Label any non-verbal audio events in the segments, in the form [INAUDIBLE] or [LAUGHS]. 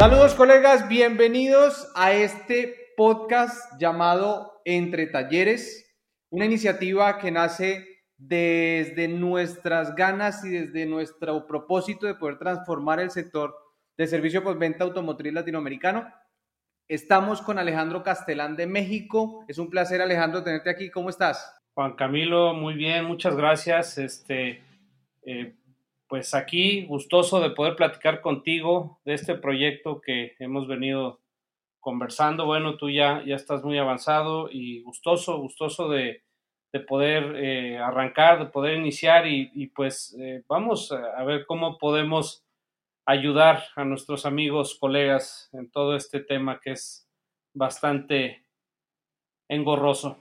Saludos colegas, bienvenidos a este podcast llamado Entre Talleres, una iniciativa que nace desde nuestras ganas y desde nuestro propósito de poder transformar el sector de servicio postventa automotriz latinoamericano. Estamos con Alejandro Castelán de México. Es un placer, Alejandro, tenerte aquí. ¿Cómo estás? Juan Camilo, muy bien, muchas gracias. Este, eh, pues aquí gustoso de poder platicar contigo de este proyecto que hemos venido conversando. Bueno, tú ya, ya estás muy avanzado y gustoso, gustoso de, poder eh, arrancar, de poder iniciar y, pues eh, vamos a ver cómo podemos ayudar a nuestros amigos, colegas en todo este tema que es bastante engorroso.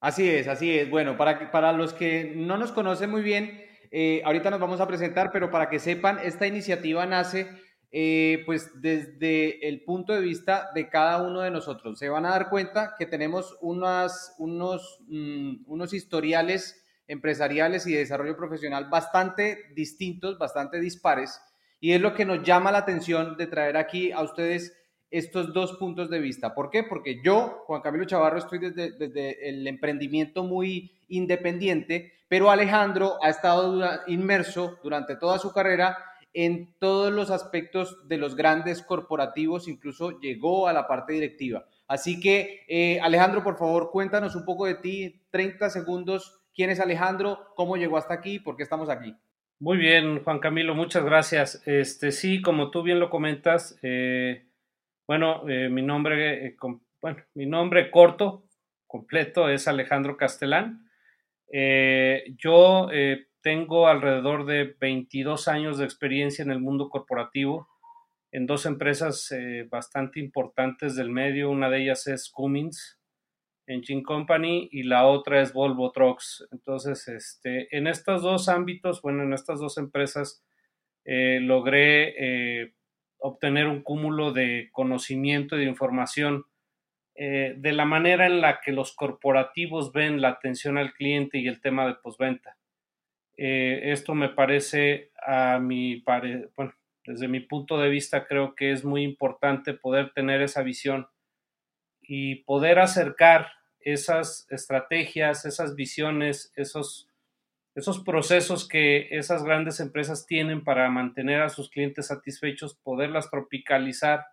Así es, así es. Bueno, para, para los que no nos conocen muy bien, eh, ahorita nos vamos a presentar, pero para que sepan, esta iniciativa nace eh, pues desde el punto de vista de cada uno de nosotros. Se van a dar cuenta que tenemos unas, unos, mm, unos historiales empresariales y de desarrollo profesional bastante distintos, bastante dispares, y es lo que nos llama la atención de traer aquí a ustedes estos dos puntos de vista. ¿Por qué? Porque yo, Juan Camilo Chavarro, estoy desde, desde el emprendimiento muy independiente, pero Alejandro ha estado inmerso durante toda su carrera en todos los aspectos de los grandes corporativos, incluso llegó a la parte directiva. Así que, eh, Alejandro, por favor, cuéntanos un poco de ti, 30 segundos, quién es Alejandro, cómo llegó hasta aquí, por qué estamos aquí. Muy bien, Juan Camilo, muchas gracias. Este, sí, como tú bien lo comentas, eh, bueno, eh, mi nombre, bueno, mi nombre corto, completo, es Alejandro Castelán. Eh, yo eh, tengo alrededor de 22 años de experiencia en el mundo corporativo en dos empresas eh, bastante importantes del medio. Una de ellas es Cummins Engine Company y la otra es Volvo Trucks. Entonces, este, en estos dos ámbitos, bueno, en estas dos empresas, logré obtener un cúmulo de conocimiento y de información eh, de la manera en la que los corporativos ven la atención al cliente y el tema de postventa. Eh, esto me parece, a mi desde mi punto de vista, creo que es muy importante poder tener esa visión y poder acercar esas estrategias, esas visiones, esos, esos procesos que esas grandes empresas tienen para mantener a sus clientes satisfechos, poderlas tropicalizar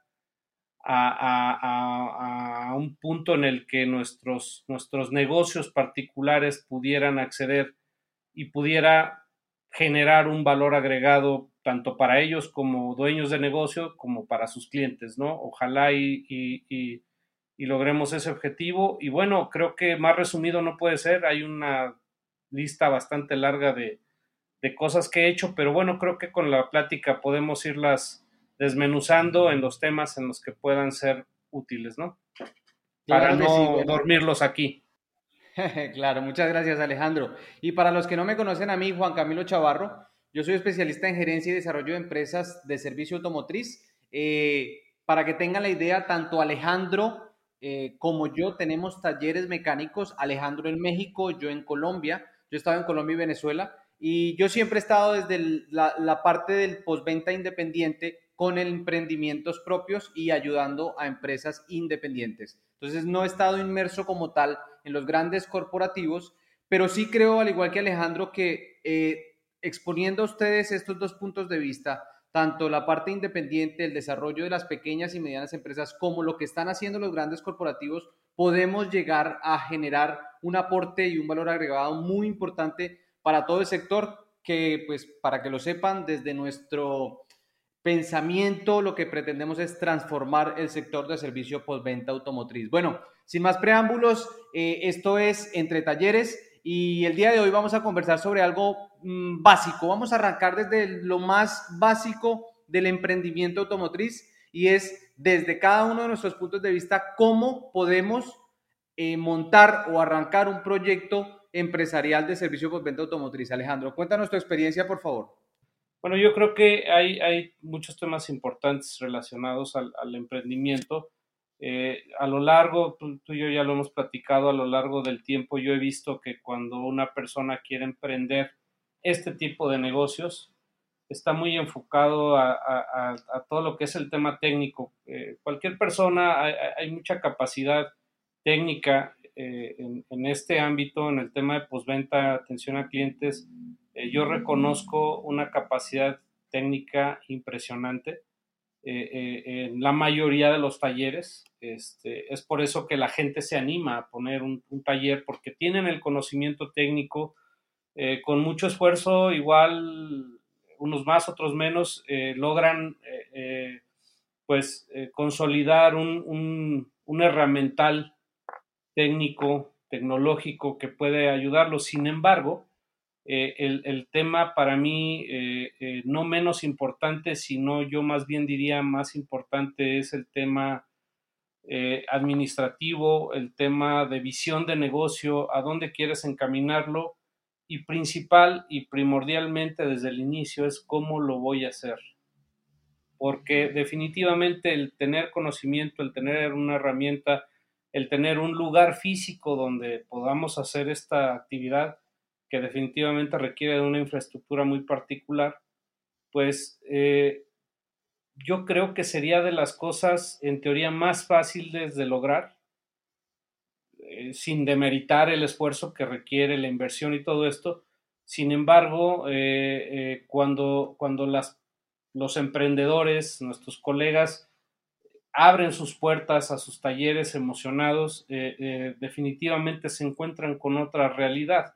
a, un punto en el que nuestros, nuestros negocios particulares pudieran acceder y pudiera generar un valor agregado tanto para ellos como dueños de negocio como para sus clientes, ¿no? Ojalá y, y, logremos ese objetivo. Y bueno, creo que más resumido no puede ser. Hay una lista bastante larga de, de cosas que he hecho, pero bueno, creo que con la plática podemos irlas desmenuzando en los temas en los que puedan ser útiles, ¿no? Para no dormirlos aquí. [LAUGHS] claro, muchas gracias Alejandro. Y para los que no me conocen a mí, Juan Camilo Chavarro, yo soy especialista en gerencia y desarrollo de empresas de servicio automotriz. Eh, para que tengan la idea, tanto Alejandro eh, como yo tenemos talleres mecánicos, Alejandro en México, yo en Colombia, yo he estado en Colombia y Venezuela, y yo siempre he estado desde la, la parte del postventa independiente con emprendimientos propios y ayudando a empresas independientes. Entonces no he estado inmerso como tal en los grandes corporativos, pero sí creo, al igual que Alejandro, que eh, exponiendo a ustedes estos dos puntos de vista, tanto la parte independiente, el desarrollo de las pequeñas y medianas empresas, como lo que están haciendo los grandes corporativos, podemos llegar a generar un aporte y un valor agregado muy importante para todo el sector, que pues para que lo sepan, desde nuestro pensamiento, lo que pretendemos es transformar el sector de servicio postventa automotriz. Bueno, sin más preámbulos, eh, esto es Entre Talleres y el día de hoy vamos a conversar sobre algo mm, básico. Vamos a arrancar desde lo más básico del emprendimiento automotriz y es desde cada uno de nuestros puntos de vista cómo podemos eh, montar o arrancar un proyecto empresarial de servicio postventa automotriz. Alejandro, cuéntanos tu experiencia, por favor. Bueno, yo creo que hay, muchos temas importantes relacionados al, emprendimiento. Eh, a lo largo, tú, y yo ya lo hemos platicado, a lo largo del tiempo yo he visto que cuando una persona quiere emprender este tipo de negocios, está muy enfocado a, todo lo que es el tema técnico. Eh, cualquier persona, hay, mucha capacidad técnica eh, en, este ámbito, en el tema de postventa, atención a clientes. Eh, yo reconozco una capacidad técnica impresionante en la mayoría de los talleres. Este, es por eso que la gente se anima a poner un, un taller, porque tienen el conocimiento técnico. con mucho esfuerzo, igual unos más, otros menos, eh, logran eh, eh, pues consolidar un, un, herramental técnico, tecnológico que puede ayudarlos. Sin embargo, el, tema para mí no menos importante, sino yo más bien diría más importante es el tema administrativo, el tema de visión de negocio, a dónde quieres encaminarlo y principal y primordialmente desde el inicio es cómo lo voy a hacer. Porque definitivamente el tener conocimiento, el tener una herramienta, el tener un lugar físico donde podamos hacer esta actividad, que definitivamente requiere de una infraestructura muy particular, pues eh, yo creo que sería de las cosas en teoría más fáciles de lograr eh, sin demeritar el esfuerzo que requiere la inversión y todo esto. Sin embargo, eh, cuando, cuando los emprendedores, nuestros colegas, abren sus puertas a sus talleres emocionados, definitivamente se encuentran con otra realidad,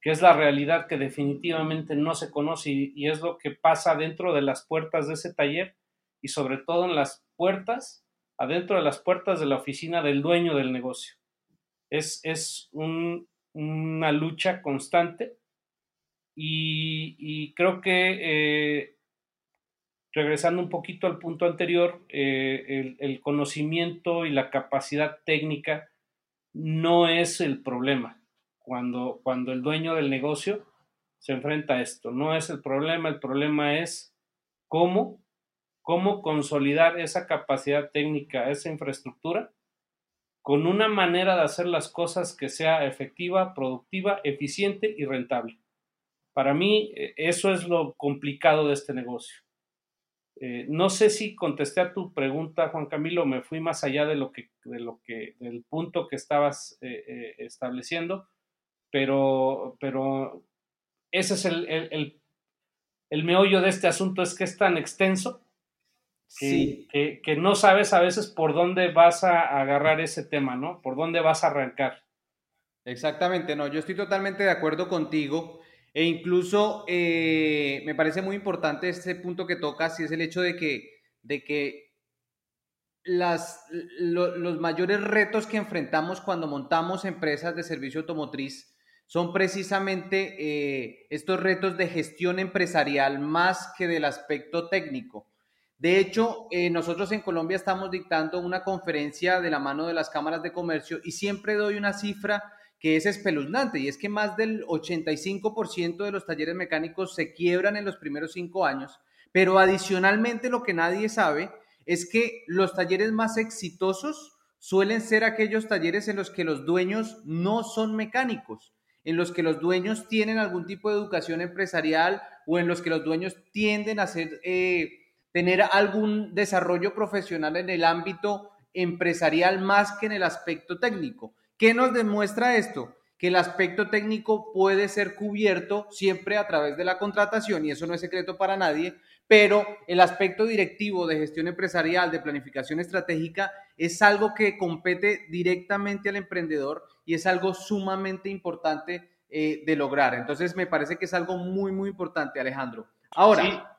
que es la realidad que definitivamente no se conoce y, es lo que pasa dentro de las puertas de ese taller y sobre todo en las puertas, adentro de las puertas de la oficina del dueño del negocio. Es, una lucha constante y, creo que eh, regresando un poquito al punto anterior, eh, el, conocimiento y la capacidad técnica no es el problema cuando, cuando el dueño del negocio se enfrenta a esto. No es el problema, el problema es cómo, cómo consolidar esa capacidad técnica, esa infraestructura con una manera de hacer las cosas que sea efectiva, productiva, eficiente y rentable. Para mí, eh, eso es lo complicado de este negocio. Eh, no sé si contesté a tu pregunta, Juan Camilo, me fui más allá de lo que, de lo que, del punto que estabas eh, estableciendo, pero, pero ese es el, el, el meollo de este asunto, es que es tan extenso sí. que, no sabes a veces por dónde vas a agarrar ese tema, ¿no? Por dónde vas a arrancar. Exactamente, no, yo estoy totalmente de acuerdo contigo e incluso eh, me parece muy importante este punto que tocas y es el hecho de que, de que las, los mayores retos que enfrentamos cuando montamos empresas de servicio automotriz son precisamente eh, estos retos de gestión empresarial más que del aspecto técnico. De hecho, eh, nosotros en Colombia estamos dictando una conferencia de la mano de las cámaras de comercio y siempre doy una cifra que es espeluznante y es que más del 85% de los talleres mecánicos se quiebran en los primeros cinco años, pero adicionalmente lo que nadie sabe es que los talleres más exitosos suelen ser aquellos talleres en los que los dueños no son mecánicos, en los que los dueños tienen algún tipo de educación empresarial o en los que los dueños tienden a ser... Eh, tener algún desarrollo profesional en el ámbito empresarial más que en el aspecto técnico. ¿Qué nos demuestra esto? Que el aspecto técnico puede ser cubierto siempre a través de la contratación, y eso no es secreto para nadie, pero el aspecto directivo de gestión empresarial, de planificación estratégica, es algo que compete directamente al emprendedor y es algo sumamente importante eh, de lograr. Entonces, me parece que es algo muy, muy importante, Alejandro. Ahora,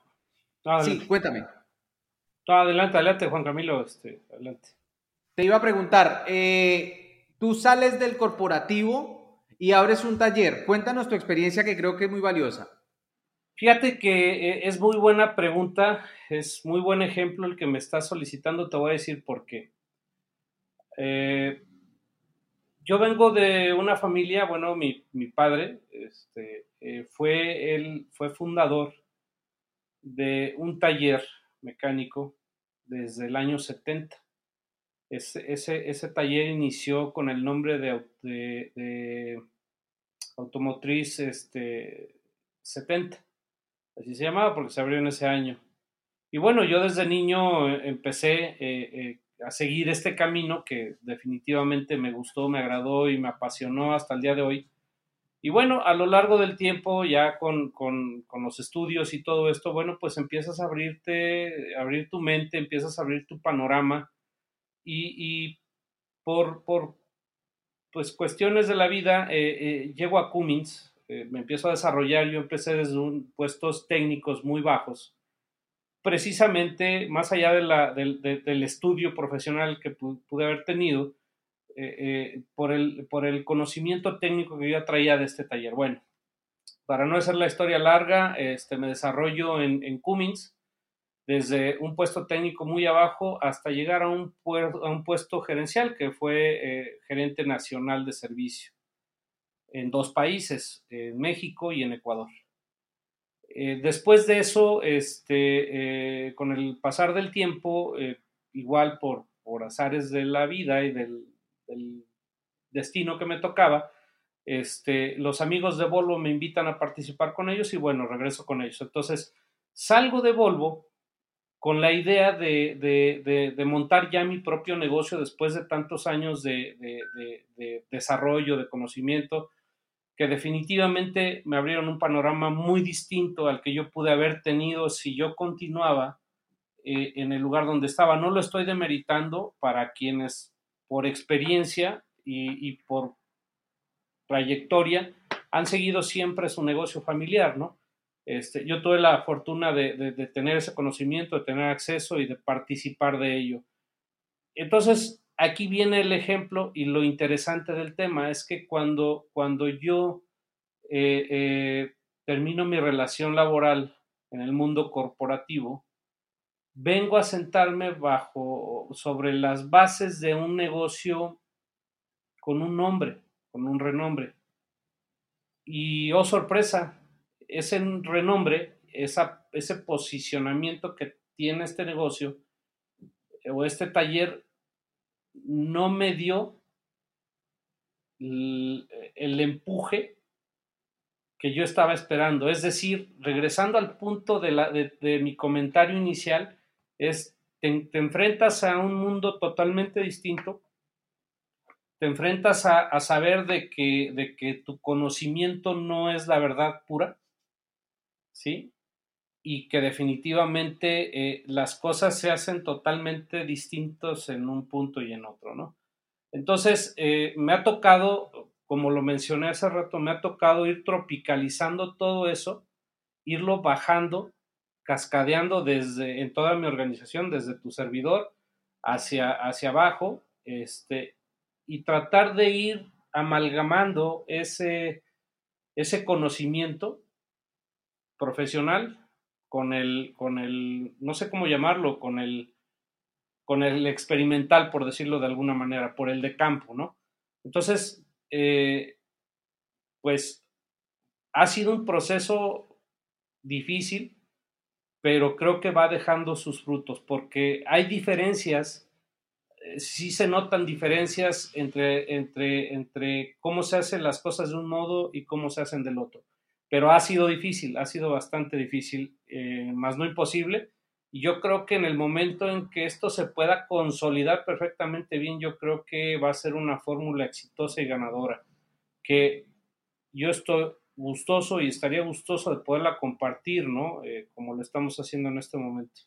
Sí, cuéntame. adelante, adelante, Juan Camilo, este, adelante. Te iba a preguntar, eh, tú sales del corporativo y abres un taller. Cuéntanos tu experiencia que creo que es muy valiosa. Fíjate que eh, es muy buena pregunta, es muy buen ejemplo el que me estás solicitando, te voy a decir por qué. Eh, yo vengo de una familia, bueno, mi, padre este, fue, él fue fundador de un taller mecánico desde el año 70. Ese, ese, taller inició con el nombre de, Automotriz este, 70. así se llamaba porque se abrió en ese año. Y bueno, yo desde niño eh, empecé eh, a seguir este camino que definitivamente me gustó, me agradó y me apasionó hasta el día de hoy. Y bueno, a lo largo del tiempo, ya con, con, con, los estudios y todo esto, bueno, pues empiezas a abrirte, abrir tu mente, empiezas a abrir tu panorama y, y por, por, pues cuestiones de la vida, eh, eh, llego a Cummins, eh, me empiezo a desarrollar, yo empecé desde un, puestos técnicos muy bajos, precisamente más allá de la, del, del estudio profesional que pude haber tenido, eh, eh, por, el, por el conocimiento técnico que yo traía de este taller. Bueno, para no hacer la historia larga, este, me desarrollo en, en Cummins, desde un puesto técnico muy abajo hasta llegar a un, a un puesto gerencial, que fue eh, gerente nacional de servicio en dos países, en México y en Ecuador. Después de eso, este, con el pasar del tiempo, igual por, por azares de la vida y del, el destino que me tocaba, este, los amigos de Volvo me invitan a participar con ellos y bueno, regreso con ellos. Entonces, salgo de Volvo con la idea de, montar ya mi propio negocio después de tantos años de, desarrollo, de conocimiento, que definitivamente me abrieron un panorama muy distinto al que yo pude haber tenido si yo continuaba eh, en el lugar donde estaba. No lo estoy demeritando para quienes por experiencia y, por trayectoria, han seguido siempre su negocio familiar, ¿no? Este, yo tuve la fortuna de, tener ese conocimiento, de tener acceso y de participar de ello. Entonces, aquí viene el ejemplo y lo interesante del tema es que cuando, cuando yo eh, eh, termino mi relación laboral en el mundo corporativo, vengo a sentarme bajo sobre las bases de un negocio con un nombre, con un renombre. Y oh sorpresa, ese renombre, esa, ese posicionamiento que tiene este negocio o este taller no me dio el, empuje que yo estaba esperando. Es decir, regresando al punto de, la, de mi comentario inicial, es, te, enfrentas a un mundo totalmente distinto, te enfrentas a, saber de que, de que, tu conocimiento no es la verdad pura, ¿sí? Y que definitivamente eh, las cosas se hacen totalmente distintos en un punto y en otro, ¿no? Entonces, eh, me ha tocado, como lo mencioné hace rato, me ha tocado ir tropicalizando todo eso, irlo bajando cascadeando desde en toda mi organización, desde tu servidor hacia, hacia abajo, este, y tratar de ir amalgamando ese, ese conocimiento profesional con el, con el, no sé cómo llamarlo, con el, con el experimental, por decirlo de alguna manera, por el de campo, ¿no? Entonces, eh, pues ha sido un proceso difícil, pero creo que va dejando sus frutos porque hay diferencias, eh, sí se notan diferencias entre, entre, entre cómo se hacen las cosas de un modo y cómo se hacen del otro. Pero ha sido difícil, ha sido bastante difícil, eh, más no imposible. Y yo creo que en el momento en que esto se pueda consolidar perfectamente bien, yo creo que va a ser una fórmula exitosa y ganadora. Que yo estoy, gustoso y estaría gustoso de poderla compartir, ¿no? Eh, como lo estamos haciendo en este momento.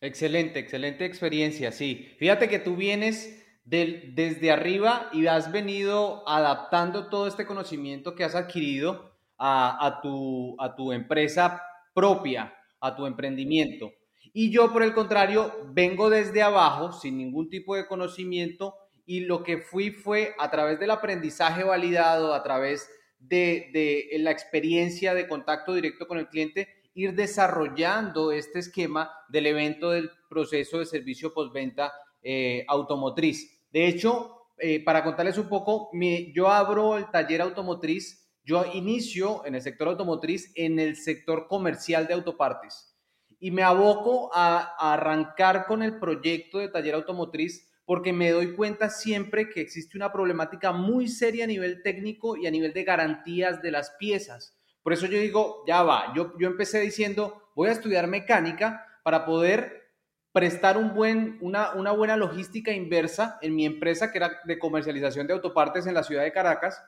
Excelente, excelente experiencia, sí. Fíjate que tú vienes del, desde arriba y has venido adaptando todo este conocimiento que has adquirido a, tu, a tu empresa propia, a tu emprendimiento. Y yo, por el contrario, vengo desde abajo, sin ningún tipo de conocimiento, y lo que fui fue a través del aprendizaje validado, a través de, la experiencia de contacto directo con el cliente, ir desarrollando este esquema del evento del proceso de servicio postventa eh, automotriz. De hecho, eh, para contarles un poco, yo abro el taller automotriz, yo inicio en el sector automotriz en el sector comercial de autopartes y me aboco a arrancar con el proyecto de taller automotriz porque me doy cuenta siempre que existe una problemática muy seria a nivel técnico y a nivel de garantías de las piezas. Por eso yo digo, ya va, yo, empecé diciendo, voy a estudiar mecánica para poder prestar una buena logística inversa en mi empresa, que era de comercialización de autopartes en la ciudad de Caracas,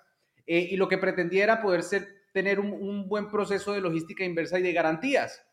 eh, y lo que pretendía era poder ser, tener un, buen proceso de logística inversa y de garantías.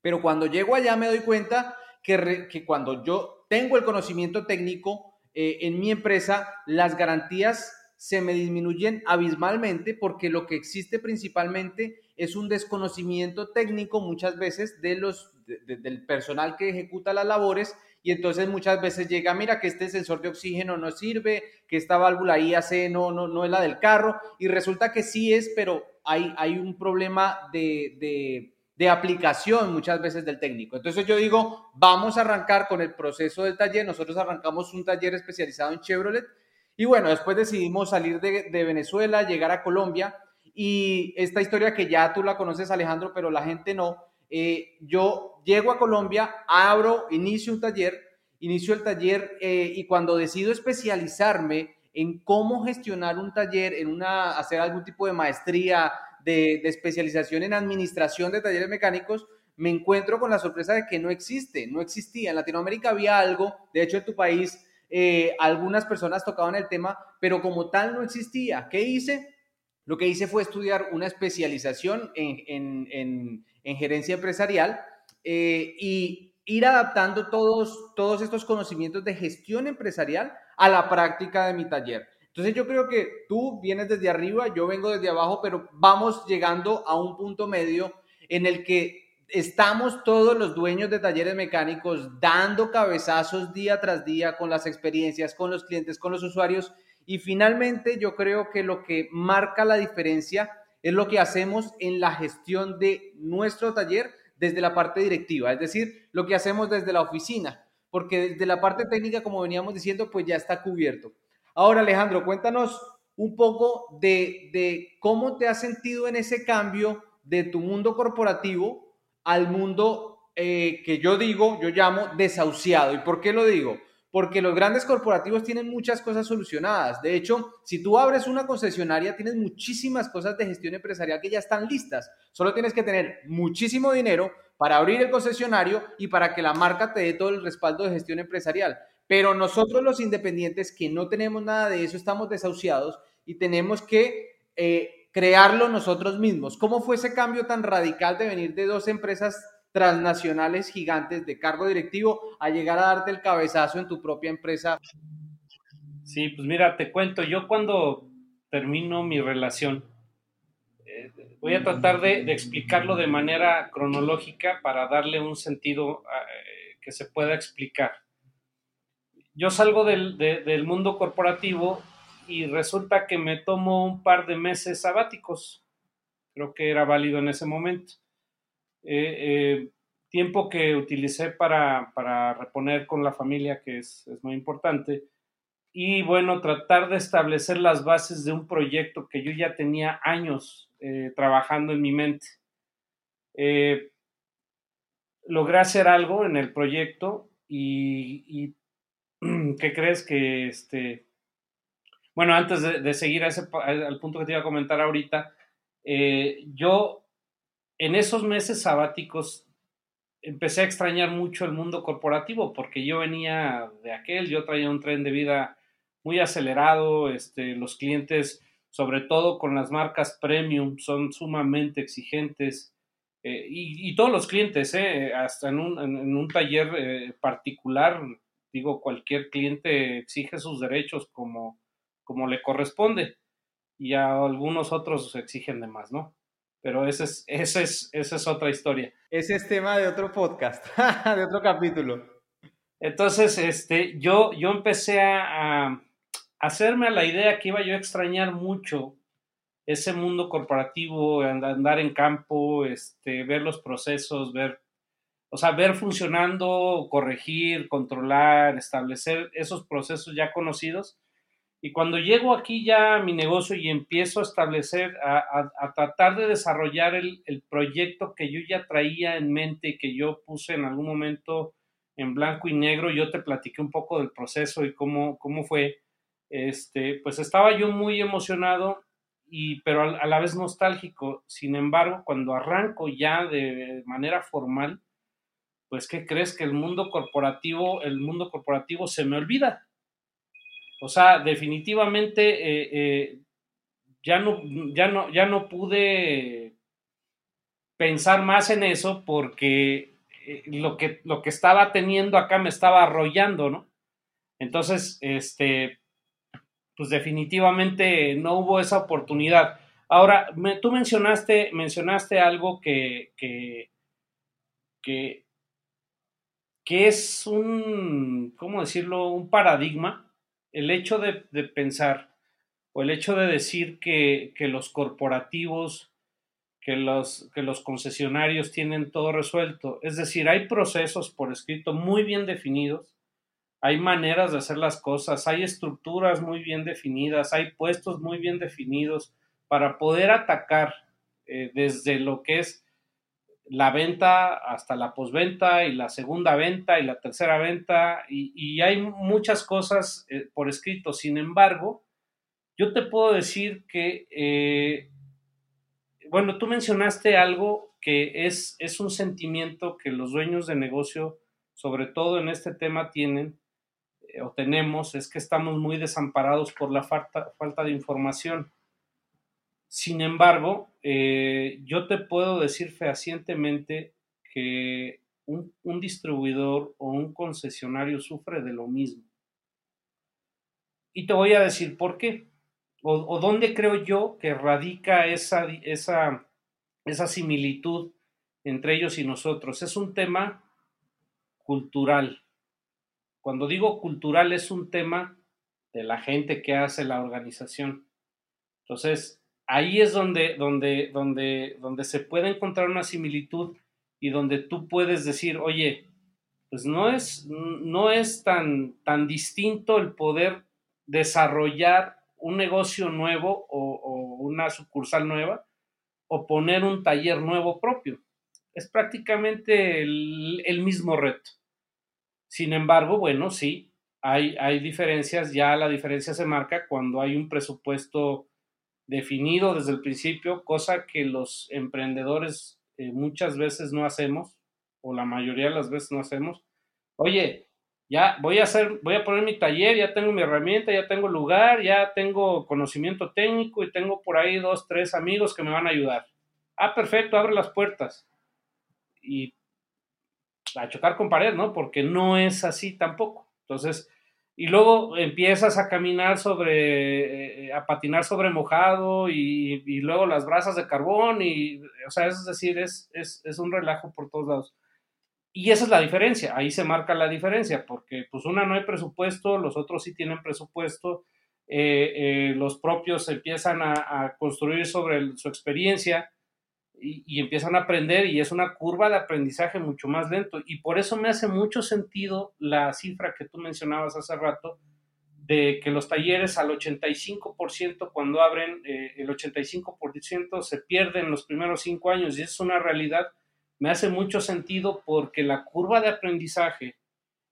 Pero cuando llego allá me doy cuenta que, que cuando yo tengo el conocimiento técnico eh, en mi empresa, las garantías se me disminuyen abismalmente porque lo que existe principalmente es un desconocimiento técnico muchas veces de los, del personal que ejecuta las labores y entonces muchas veces llega, mira que este sensor de oxígeno no sirve, que esta válvula IAC no, no, no es la del carro y resulta que sí es, pero hay, hay un problema de, de, de aplicación muchas veces del técnico. Entonces yo digo, vamos a arrancar con el proceso del taller, nosotros arrancamos un taller especializado en Chevrolet y bueno, después decidimos salir de, Venezuela, llegar a Colombia. Y esta historia que ya tú la conoces Alejandro, pero la gente no, eh, yo llego a Colombia, abro, inicio un taller, inicio el taller eh, y cuando decido especializarme en cómo gestionar un taller, en una, hacer algún tipo de maestría, de, especialización en administración de talleres mecánicos, me encuentro con la sorpresa de que no existe, no existía. En Latinoamérica había algo, de hecho en tu país eh, algunas personas tocaban el tema, pero como tal no existía. ¿Qué hice? Lo que hice fue estudiar una especialización en, gerencia empresarial eh, y ir adaptando todos, todos estos conocimientos de gestión empresarial a la práctica de mi taller. Entonces yo creo que tú vienes desde arriba, yo vengo desde abajo, pero vamos llegando a un punto medio en el que estamos todos los dueños de talleres mecánicos dando cabezazos día tras día con las experiencias, con los clientes, con los usuarios. Y finalmente yo creo que lo que marca la diferencia es lo que hacemos en la gestión de nuestro taller desde la parte directiva, es decir, lo que hacemos desde la oficina, porque desde la parte técnica, como veníamos diciendo, pues ya está cubierto. Ahora, Alejandro, cuéntanos un poco de, de cómo te has sentido en ese cambio de tu mundo corporativo al mundo eh, que yo digo, yo llamo desahuciado. ¿Y por qué lo digo? Porque los grandes corporativos tienen muchas cosas solucionadas. De hecho, si tú abres una concesionaria, tienes muchísimas cosas de gestión empresarial que ya están listas. Solo tienes que tener muchísimo dinero para abrir el concesionario y para que la marca te dé todo el respaldo de gestión empresarial. Pero nosotros los independientes que no tenemos nada de eso, estamos desahuciados y tenemos que eh, crearlo nosotros mismos. ¿Cómo fue ese cambio tan radical de venir de dos empresas transnacionales gigantes de cargo directivo a llegar a darte el cabezazo en tu propia empresa? Sí, pues mira, te cuento, yo cuando termino mi relación, eh, voy a tratar de, explicarlo de manera cronológica para darle un sentido eh, que se pueda explicar. Yo salgo del, del mundo corporativo y resulta que me tomo un par de meses sabáticos. Creo que era válido en ese momento. Eh, eh, tiempo que utilicé para, reponer con la familia, que es, muy importante. Y bueno, tratar de establecer las bases de un proyecto que yo ya tenía años eh, trabajando en mi mente. logré hacer algo en el proyecto y, y [CLEARS THROAT] ¿qué crees que este, bueno, antes de, seguir a ese, al punto que te iba a comentar ahorita, eh, yo en esos meses sabáticos empecé a extrañar mucho el mundo corporativo porque yo venía de aquel, yo traía un tren de vida muy acelerado, este, los clientes, sobre todo con las marcas premium, son sumamente exigentes. Eh, y, todos los clientes, eh, hasta en un, taller particular, digo, cualquier cliente exige sus derechos como como le corresponde y a algunos otros exigen de más, ¿no? Pero ese es, ese es, esa es otra historia. Ese es tema de otro podcast, [LAUGHS] de otro capítulo. Entonces, este, yo, yo empecé a, hacerme a la idea que iba yo a extrañar mucho ese mundo corporativo, andar en campo, este, ver los procesos, ver, o sea, ver funcionando, corregir, controlar, establecer esos procesos ya conocidos y cuando llego aquí ya a mi negocio y empiezo a establecer, a, tratar de desarrollar el, proyecto que yo ya traía en mente y que yo puse en algún momento en blanco y negro, yo te platiqué un poco del proceso y cómo, cómo fue, este, pues estaba yo muy emocionado y, pero a, la vez nostálgico. Sin embargo, cuando arranco ya de manera formal, pues ¿qué crees que el mundo corporativo, el mundo corporativo se me olvida? O sea, definitivamente eh, eh, ya, no, ya, no, ya no pude pensar más en eso porque eh, lo, que, lo que estaba teniendo acá me estaba arrollando, ¿no? Entonces, este, pues definitivamente no hubo esa oportunidad. Ahora, tú mencionaste, mencionaste algo que, que, que, es un, ¿cómo decirlo?, un paradigma. El hecho de, pensar o el hecho de decir que, que los corporativos, que los, que los concesionarios tienen todo resuelto. Es decir, hay procesos por escrito muy bien definidos hay maneras de hacer las cosas, hay estructuras muy bien definidas, hay puestos muy bien definidos para poder atacar eh, desde lo que es la venta hasta la posventa y la segunda venta y la tercera venta y, hay muchas cosas eh, por escrito. Sin embargo, yo te puedo decir que, eh, bueno, tú mencionaste algo que es, es un sentimiento que los dueños de negocio, sobre todo en este tema, tienen, o tenemos es que estamos muy desamparados por la falta, falta de información. Sin embargo, eh, yo te puedo decir fehacientemente que un, distribuidor o un concesionario sufre de lo mismo. Y te voy a decir por qué, o, o dónde creo yo que radica esa, esa, esa similitud entre ellos y nosotros. Es un tema cultural. Cuando digo cultural es un tema de la gente que hace la organización. Entonces, ahí es donde, donde, donde, donde se puede encontrar una similitud y donde tú puedes decir, oye, pues no es, no es tan, tan distinto el poder desarrollar un negocio nuevo o, una sucursal nueva o poner un taller nuevo propio. Es prácticamente el mismo reto. Sin embargo, bueno, sí, hay, hay diferencias, ya la diferencia se marca cuando hay un presupuesto definido desde el principio, cosa que los emprendedores eh, muchas veces no hacemos, o la mayoría de las veces no hacemos. Oye, ya voy a hacer, voy a poner mi taller, ya tengo mi herramienta, ya tengo lugar, ya tengo conocimiento técnico y tengo por ahí dos, tres amigos que me van a ayudar. Ah, perfecto, abre las puertas. Y a chocar con pared, ¿no? Porque no es así tampoco. Entonces, y luego empiezas a caminar sobre, eh, a patinar sobre mojado y, luego las brasas de carbón y, o sea, es decir, es, es, un relajo por todos lados. Y esa es la diferencia, ahí se marca la diferencia, porque pues una no hay presupuesto, los otros sí tienen presupuesto, eh, eh, los propios empiezan a, a construir sobre su experiencia, y, empiezan a aprender y es una curva de aprendizaje mucho más lento. Y por eso me hace mucho sentido la cifra que tú mencionabas hace rato de que los talleres al 85% cuando abren, eh, el 85% se pierden los primeros cinco años y es una realidad. Me hace mucho sentido porque la curva de aprendizaje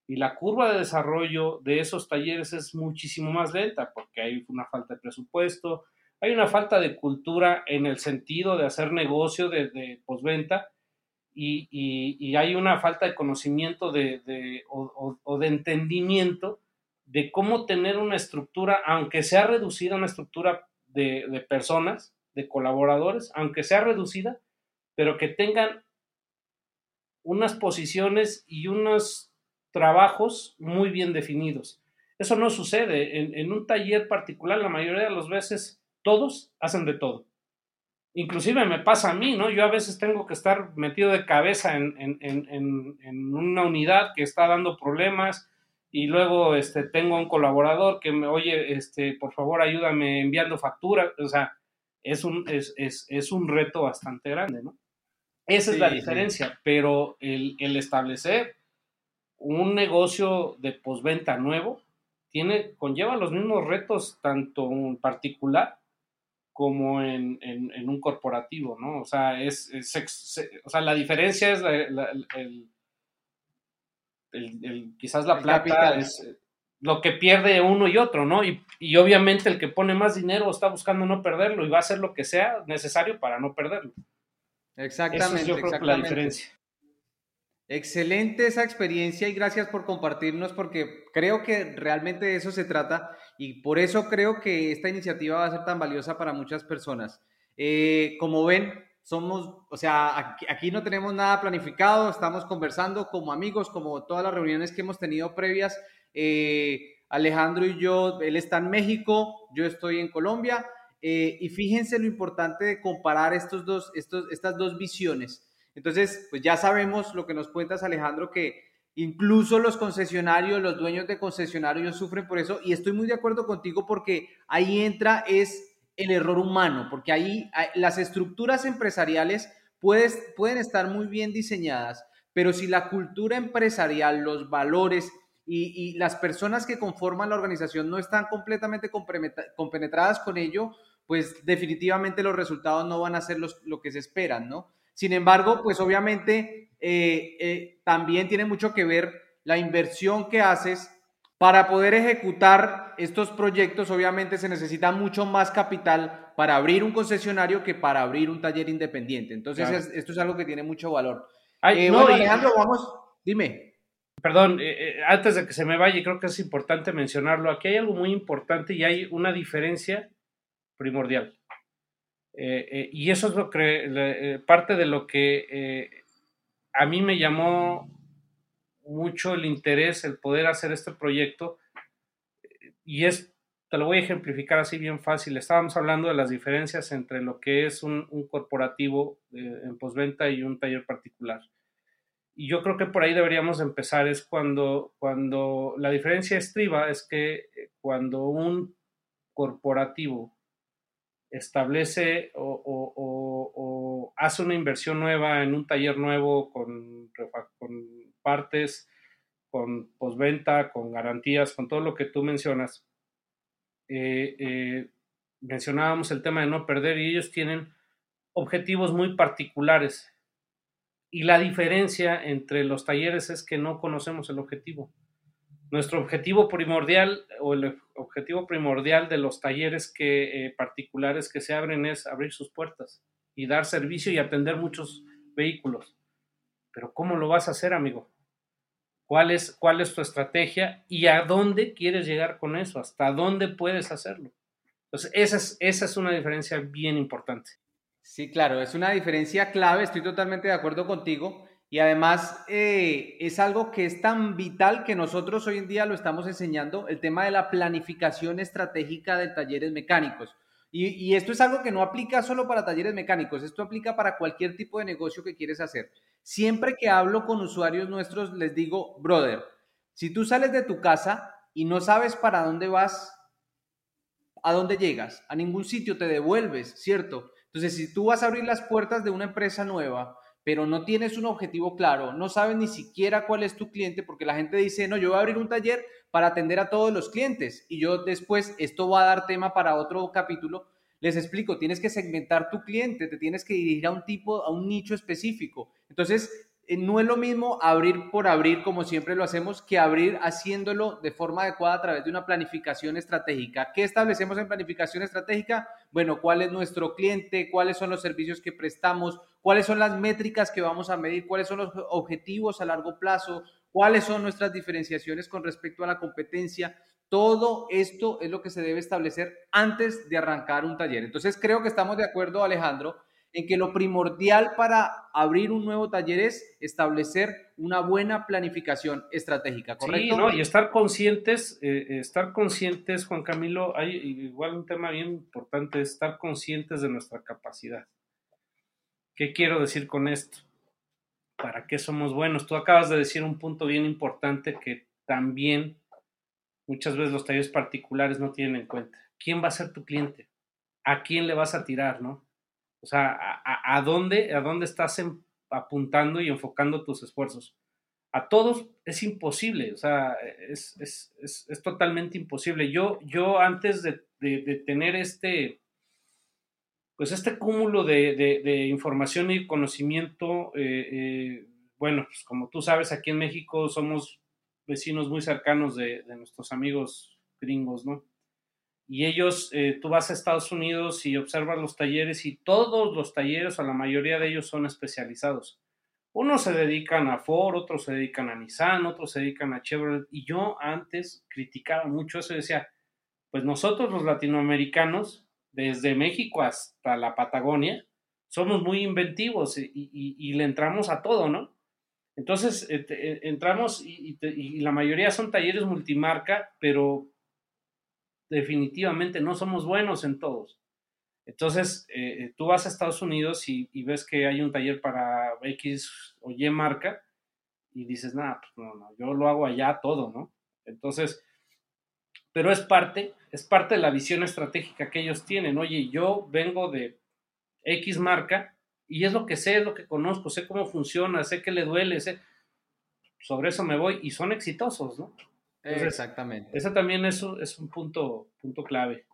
y la curva de desarrollo de esos talleres es muchísimo más lenta porque hay una falta de presupuesto, hay una falta de cultura en el sentido de hacer negocio de, posventa y, hay una falta de conocimiento de, o, de entendimiento de cómo tener una estructura, aunque sea reducida, una estructura de, personas, de colaboradores, aunque sea reducida, pero que tengan unas posiciones y unos trabajos muy bien definidos. Eso no sucede. En, en un taller particular, la mayoría de las veces todos hacen de todo. Inclusive me pasa a mí, ¿no? Yo a veces tengo que estar metido de cabeza en, una unidad que está dando problemas y luego este, tengo un colaborador que me, oye, este, por favor ayúdame enviando factura. O sea, es un, es, un reto bastante grande, ¿no? Esa es la diferencia, pero el, el, establecer un negocio de posventa nuevo tiene, conlleva los mismos retos, tanto en particular como en, un corporativo, ¿no? O sea, es, o sea, la diferencia es el, quizás la plata es, lo que pierde uno y otro, ¿no? Y, obviamente el que pone más dinero está buscando no perderlo y va a hacer lo que sea necesario para no perderlo. Exactamente. yo creo la diferencia. Excelente esa experiencia y gracias por compartirnos porque creo que realmente de eso se trata y por eso creo que esta iniciativa va a ser tan valiosa para muchas personas. Eh, como ven, somos, o sea, aquí, no tenemos nada planificado, estamos conversando como amigos, como todas las reuniones que hemos tenido previas. Eh, Alejandro y yo, él está en México, yo estoy en Colombia eh, y fíjense lo importante de comparar estos dos, estos, estas dos visiones entonces, pues ya sabemos lo que nos cuentas, Alejandro, que incluso los concesionarios, los dueños de concesionarios sufren por eso y estoy muy de acuerdo contigo porque ahí entra es el error humano, porque ahí las estructuras empresariales pueden estar muy bien diseñadas, pero si la cultura empresarial, los valores y, y, las personas que conforman la organización no están completamente compenetradas con ello, pues definitivamente los resultados no van a ser los, lo que se esperan, ¿no? Sin embargo, pues obviamente eh, eh, también tiene mucho que ver la inversión que haces para poder ejecutar estos proyectos. Obviamente se necesita mucho más capital para abrir un concesionario que para abrir un taller independiente. Entonces, esto es algo que tiene mucho valor. Eh, no, Alejandro, vamos, dime. Perdón, antes de que se me vaya, creo que es importante mencionarlo. Aquí hay algo muy importante y hay una diferencia primordial. Eh, eh, y eso es lo que, eh, parte de lo que a mí me llamó mucho el interés, el poder hacer este proyecto. Y es, te lo voy a ejemplificar así bien fácil. Estábamos hablando de las diferencias entre lo que es un, corporativo en postventa y un taller particular. Y yo creo que por ahí deberíamos empezar, es cuando, cuando la diferencia estriba, es que cuando un corporativo establece o, hace una inversión nueva en un taller nuevo con, partes, con postventa, con garantías, con todo lo que tú mencionas. Eh, eh, mencionábamos el tema de no perder y ellos tienen objetivos muy particulares. Y la diferencia entre los talleres es que no conocemos el objetivo. Nuestro objetivo primordial o el objetivo primordial de los talleres que, eh, particulares que se abren es abrir sus puertas y dar servicio y atender muchos vehículos. Pero ¿cómo lo vas a hacer, amigo? ¿Cuál es, cuál es tu estrategia y a dónde quieres llegar con eso? ¿Hasta dónde puedes hacerlo? Entonces, esa es, esa es una diferencia bien importante. Sí, claro, es una diferencia clave, estoy totalmente de acuerdo contigo. Y además eh, es algo que es tan vital que nosotros hoy en día lo estamos enseñando, el tema de la planificación estratégica de talleres mecánicos. Y, esto es algo que no aplica solo para talleres mecánicos, esto aplica para cualquier tipo de negocio que quieres hacer. Siempre que hablo con usuarios nuestros, les digo, brother, si tú sales de tu casa y no sabes para dónde vas, a dónde llegas, a ningún sitio te devuelves, ¿cierto? Entonces, si tú vas a abrir las puertas de una empresa nueva, pero no tienes un objetivo claro, no sabes ni siquiera cuál es tu cliente, porque la gente dice, no, yo voy a abrir un taller para atender a todos los clientes y yo después, esto va a dar tema para otro capítulo, les explico, tienes que segmentar tu cliente, te tienes que dirigir a un tipo, a un nicho específico. Entonces, eh, no es lo mismo abrir por abrir, como siempre lo hacemos, que abrir haciéndolo de forma adecuada a través de una planificación estratégica. ¿Qué establecemos en planificación estratégica? Bueno, ¿cuál es nuestro cliente? ¿Cuáles son los servicios que prestamos? ¿Cuáles son las métricas que vamos a medir? ¿Cuáles son los objetivos a largo plazo? ¿Cuáles son nuestras diferenciaciones con respecto a la competencia? Todo esto es lo que se debe establecer antes de arrancar un taller. Entonces, creo que estamos de acuerdo, Alejandro, en que lo primordial para abrir un nuevo taller es establecer una buena planificación estratégica, ¿correcto? Sí, ¿no? y estar conscientes, eh, eh, estar conscientes, Juan Camilo, hay igual un tema bien importante, estar conscientes de nuestra capacidad. ¿Qué quiero decir con esto? ¿Para qué somos buenos? Tú acabas de decir un punto bien importante que también muchas veces los talleres particulares no tienen en cuenta. ¿Quién va a ser tu cliente? ¿A quién le vas a tirar, no? O sea, ¿a, dónde, a dónde estás apuntando y enfocando tus esfuerzos? A todos es imposible, o sea, es, totalmente imposible. Yo, yo antes de, tener este, pues este cúmulo de, información y conocimiento, eh, eh, bueno, pues como tú sabes, aquí en México somos vecinos muy cercanos de, nuestros amigos gringos, ¿no? Y ellos, eh, tú vas a Estados Unidos y observas los talleres y todos los talleres, o la mayoría de ellos son especializados. Unos se dedican a Ford, otros se dedican a Nissan, otros se dedican a Chevrolet. Y yo antes criticaba mucho eso y decía, pues nosotros los latinoamericanos, desde México hasta la Patagonia, somos muy inventivos y, le entramos a todo, ¿no? Entonces, eh, eh, entramos y, la mayoría son talleres multimarca, pero definitivamente no somos buenos en todos. Entonces, eh, tú vas a Estados Unidos y, ves que hay un taller para X o Y marca y dices, nada, pues no, no, yo lo hago allá todo, ¿no? Entonces, pero es parte, es parte de la visión estratégica que ellos tienen. Oye, yo vengo de X marca y es lo que sé, es lo que conozco, sé cómo funciona, sé que le duele, sé, sobre eso me voy y son exitosos, ¿no? Exactamente. Ese también es, es un punto, punto clave.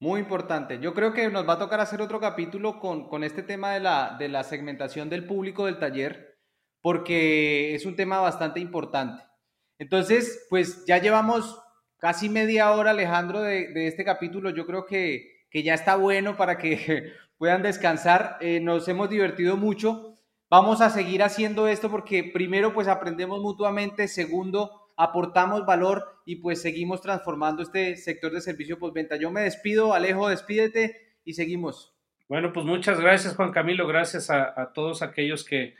Muy importante. Yo creo que nos va a tocar hacer otro capítulo con, con este tema de la, de la segmentación del público del taller, porque es un tema bastante importante. Entonces, pues ya llevamos casi media hora, Alejandro, de, de este capítulo. Yo creo que, que, ya está bueno para que [LAUGHS] puedan descansar. Eh, nos hemos divertido mucho. Vamos a seguir haciendo esto porque primero, pues aprendemos mutuamente. Segundo, aportamos valor y pues seguimos transformando este sector de servicio postventa. Yo me despido, Alejo, despídete y seguimos. Bueno, pues muchas gracias, Juan Camilo. Gracias a, todos aquellos que,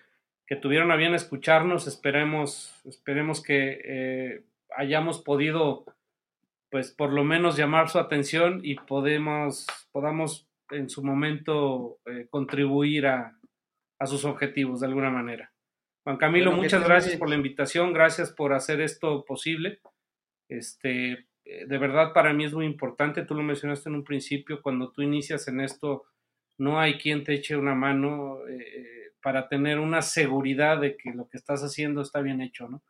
que, tuvieron a bien escucharnos. Esperemos, esperemos que eh, hayamos podido pues por lo menos llamar su atención y podemos, podamos en su momento eh, contribuir a, sus objetivos de alguna manera. Juan Camilo, muchas gracias por la invitación, gracias por hacer esto posible. Este, eh, de verdad para mí es muy importante, tú lo mencionaste en un principio, cuando tú inicias en esto, no hay quien te eche una mano eh, para tener una seguridad de que lo que estás haciendo está bien hecho, ¿no?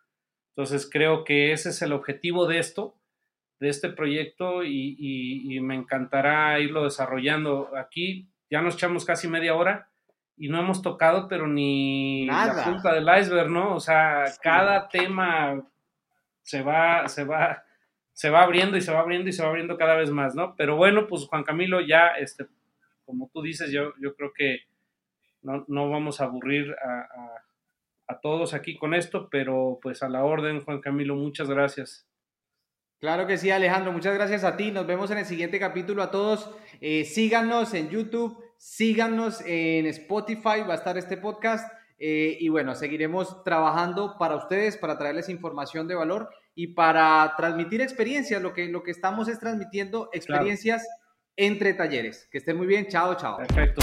Entonces creo que ese es el objetivo de esto, de este proyecto y, me encantará irlo desarrollando. Aquí ya nos echamos casi media hora y no hemos tocado, pero ni la punta del iceberg, ¿no? O sea, cada tema se va, se va, se va abriendo y se va abriendo y se va abriendo cada vez más, ¿no? Pero bueno, pues Juan Camilo, ya, este, como tú dices, yo, yo creo que no, vamos a aburrir a, a todos aquí con esto, pero pues a la orden, Juan Camilo, muchas gracias. Claro que sí, Alejandro. Muchas gracias a ti. Nos vemos en el siguiente capítulo a todos. Eh, síganos en YouTube, síganos en Spotify, va a estar este podcast. Eh, y bueno, seguiremos trabajando para ustedes, para traerles información de valor y para transmitir experiencias. Lo que, lo que estamos es transmitiendo experiencias entre talleres. Que estén muy bien. Chao, chao. Perfecto.